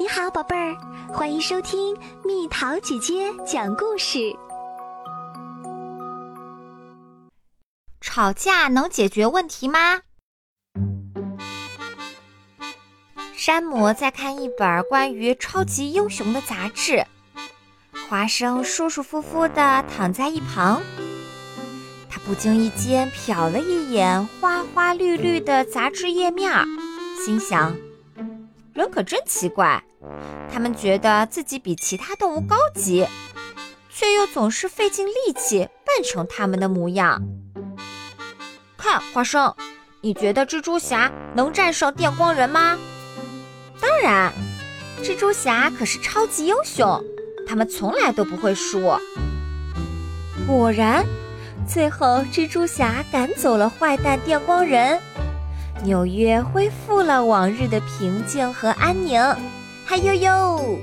你好，宝贝儿，欢迎收听蜜桃姐姐讲故事。吵架能解决问题吗？山姆在看一本关于超级英雄的杂志，花生舒舒服服地躺在一旁。他不经意间瞟了一眼花花绿绿的杂志页面，心想：人可真奇怪。他们觉得自己比其他动物高级，却又总是费尽力气扮成他们的模样。看，花生，你觉得蜘蛛侠能战胜电光人吗？当然，蜘蛛侠可是超级英雄，他们从来都不会输。果然，最后蜘蛛侠赶走了坏蛋电光人，纽约恢复了往日的平静和安宁。嗨呦呦！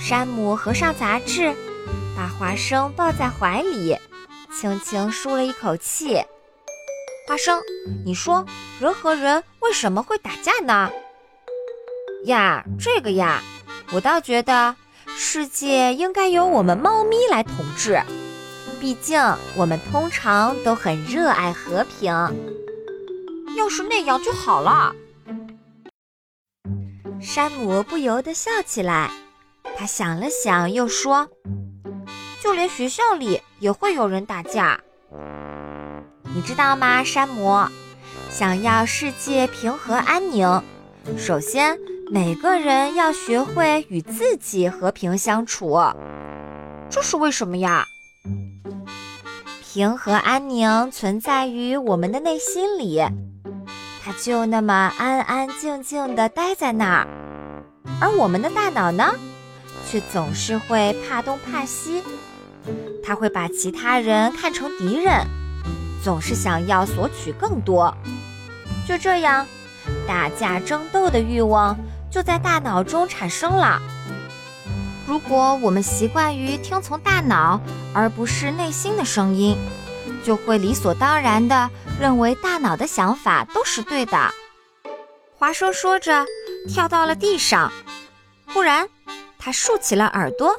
山姆合上杂志，把花生抱在怀里，轻轻舒了一口气。花生，你说人和人为什么会打架呢？呀，这个呀，我倒觉得世界应该由我们猫咪来统治，毕竟我们通常都很热爱和平。要是那样就好了。山姆不由得笑起来，他想了想，又说：“就连学校里也会有人打架，你知道吗？”山姆想要世界平和安宁，首先每个人要学会与自己和平相处。这是为什么呀？平和安宁存在于我们的内心里。它就那么安安静静地待在那儿，而我们的大脑呢，却总是会怕东怕西。它会把其他人看成敌人，总是想要索取更多。就这样，打架争斗的欲望就在大脑中产生了。如果我们习惯于听从大脑，而不是内心的声音，就会理所当然的。认为大脑的想法都是对的。华生说着，跳到了地上。忽然，他竖起了耳朵，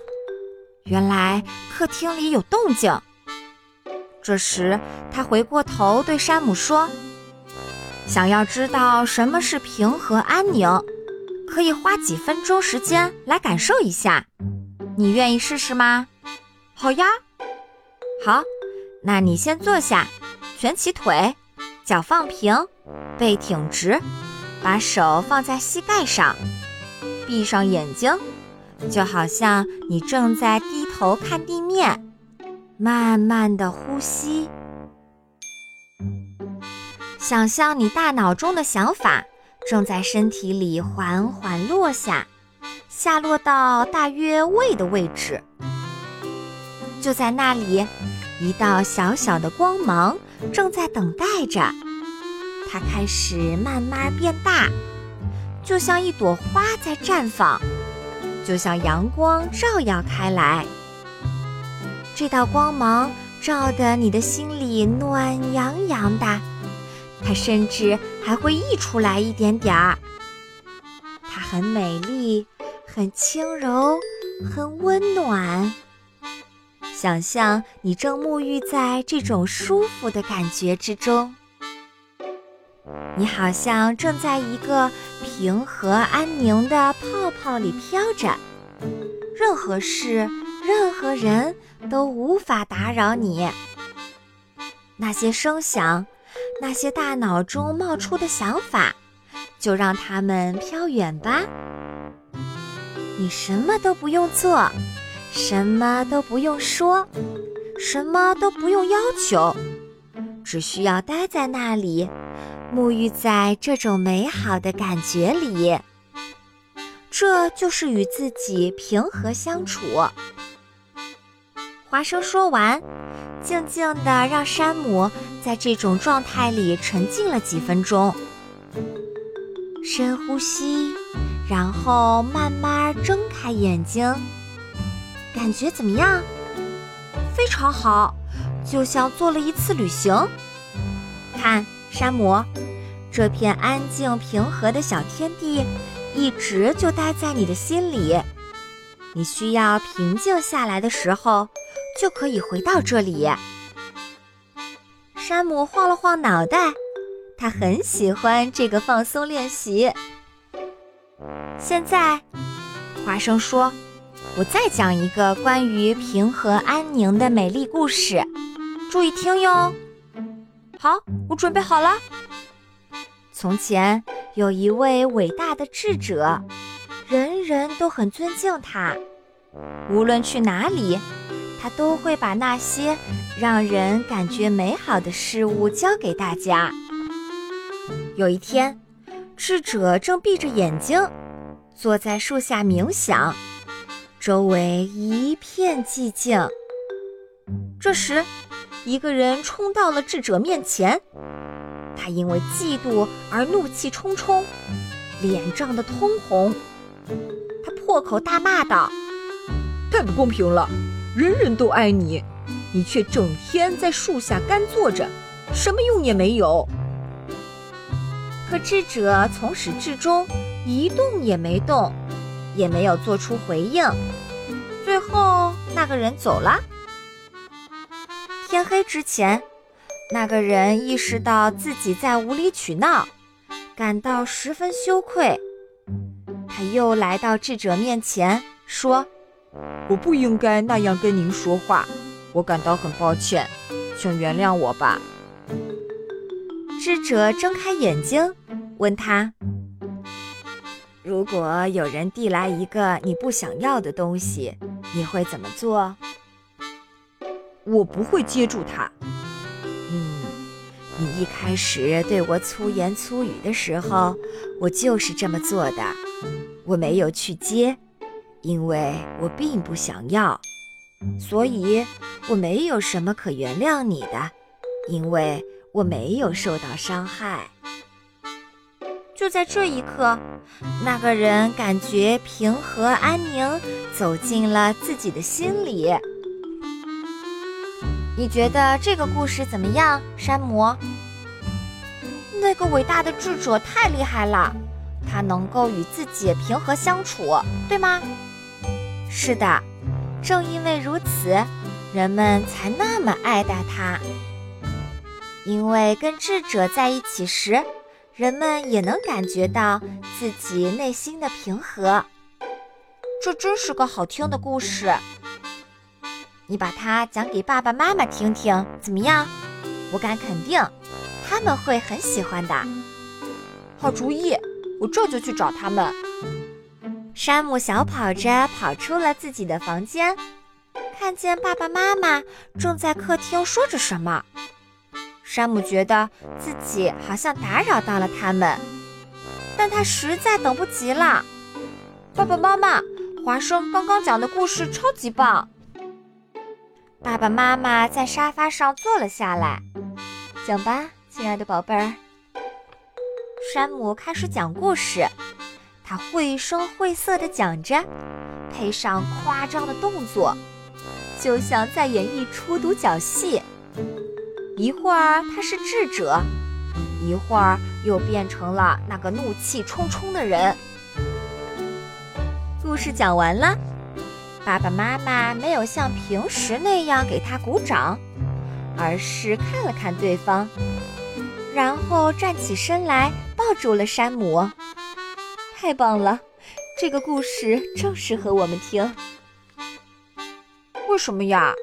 原来客厅里有动静。这时，他回过头对山姆说：“想要知道什么是平和安宁，可以花几分钟时间来感受一下。你愿意试试吗？”“好呀。”“好，那你先坐下。”蜷起腿，脚放平，背挺直，把手放在膝盖上，闭上眼睛，就好像你正在低头看地面，慢慢的呼吸，想象你大脑中的想法正在身体里缓缓落下，下落到大约胃的位置，就在那里。一道小小的光芒正在等待着，它开始慢慢变大，就像一朵花在绽放，就像阳光照耀开来。这道光芒照得你的心里暖洋洋的，它甚至还会溢出来一点点儿。它很美丽，很轻柔，很温暖。想象你正沐浴在这种舒服的感觉之中，你好像正在一个平和安宁的泡泡里飘着，任何事、任何人都无法打扰你。那些声响，那些大脑中冒出的想法，就让它们飘远吧。你什么都不用做。什么都不用说，什么都不用要求，只需要待在那里，沐浴在这种美好的感觉里。这就是与自己平和相处。华生说完，静静地让山姆在这种状态里沉浸了几分钟。深呼吸，然后慢慢睁开眼睛。感觉怎么样？非常好，就像做了一次旅行。看，山姆，这片安静平和的小天地，一直就待在你的心里。你需要平静下来的时候，就可以回到这里。山姆晃了晃脑袋，他很喜欢这个放松练习。现在，花生说：“我再讲一个关于平和安宁的美丽故事，注意听哟。”好，我准备好了。从前有一位伟大的智者，人人都很尊敬他。无论去哪里，他都会把那些让人感觉美好的事物教给大家。有一天，智者正闭着眼睛，坐在树下冥想，周围一片寂静。这时，一个人冲到了智者面前，他因为嫉妒而怒气冲冲，脸涨得通红。他破口大骂道：“太不公平了！人人都爱你，你却整天在树下干坐着，什么用也没有。”可智者从始至终一动也没动，也没有做出回应。最后，那个人走了。天黑之前，那个人意识到自己在无理取闹，感到十分羞愧。他又来到智者面前，说：“我不应该那样跟您说话，我感到很抱歉，请原谅我吧。”智者睁开眼睛，问他：“如果有人递来一个你不想要的东西，你会怎么做？”我不会接住它。嗯，你一开始对我粗言粗语的时候，我就是这么做的。我没有去接，因为我并不想要，所以我没有什么可原谅你的，因为我没有受到伤害。就在这一刻，那个人感觉平和安宁，走进了自己的心里。你觉得这个故事怎么样，山姆？那个伟大的智者太厉害了，他能够与自己平和相处，对吗？是的，正因为如此，人们才那么爱戴他。因为跟智者在一起时，人们也能感觉到自己内心的平和。这真是个好听的故事。你把它讲给爸爸妈妈听听，怎么样？我敢肯定，他们会很喜欢的。好主意，我这就去找他们。山姆小跑着跑出了自己的房间，看见爸爸妈妈正在客厅说着什么。山姆觉得自己好像打扰到了他们，但他实在等不及了。爸爸妈妈，华生刚刚讲的故事超级棒。爸爸妈妈在沙发上坐了下来，讲吧，亲爱的宝贝儿。山姆开始讲故事，他绘声绘色地讲着，配上夸张的动作，就像在演一出独角戏。一会儿他是智者，一会儿又变成了那个怒气冲冲的人。故事讲完了。爸爸妈妈没有像平时那样给他鼓掌，而是看了看对方，然后站起身来抱住了山姆。太棒了，这个故事正适合我们听。为什么呀？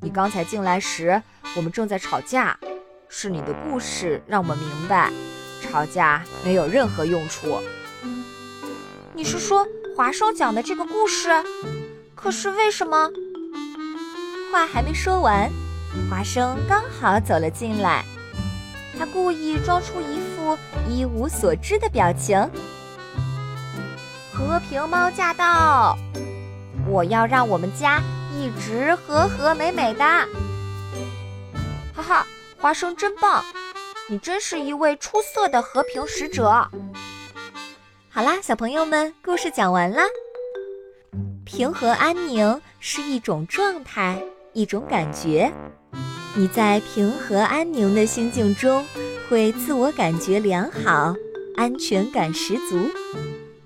你刚才进来时，我们正在吵架，是你的故事让我们明白，吵架没有任何用处。你是说？华生讲的这个故事，可是为什么？话还没说完，华生刚好走了进来。他故意装出一副一无所知的表情。和平猫驾到！我要让我们家一直和和美美的。花，生真棒！你真是一位出色的和平使者。好啦，小朋友们，故事讲完啦。平和安宁是一种状态，一种感觉。你在平和安宁的心境中，会自我感觉良好，安全感十足。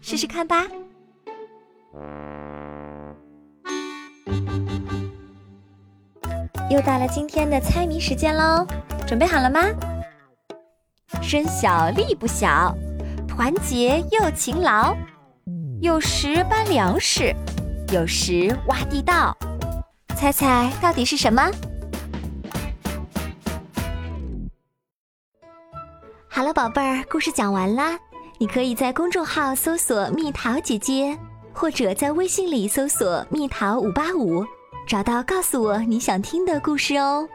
试试看吧。又到了今天的猜谜时间喽，准备好了吗？身小力不小，团结又勤劳，有时搬粮食，有时挖地道。猜猜到底是什么？好了，宝贝儿，故事讲完啦。你可以在公众号搜索“蜜桃姐姐”，或者在微信里搜索“蜜桃五八五”。找到，告诉我你想听的故事哦。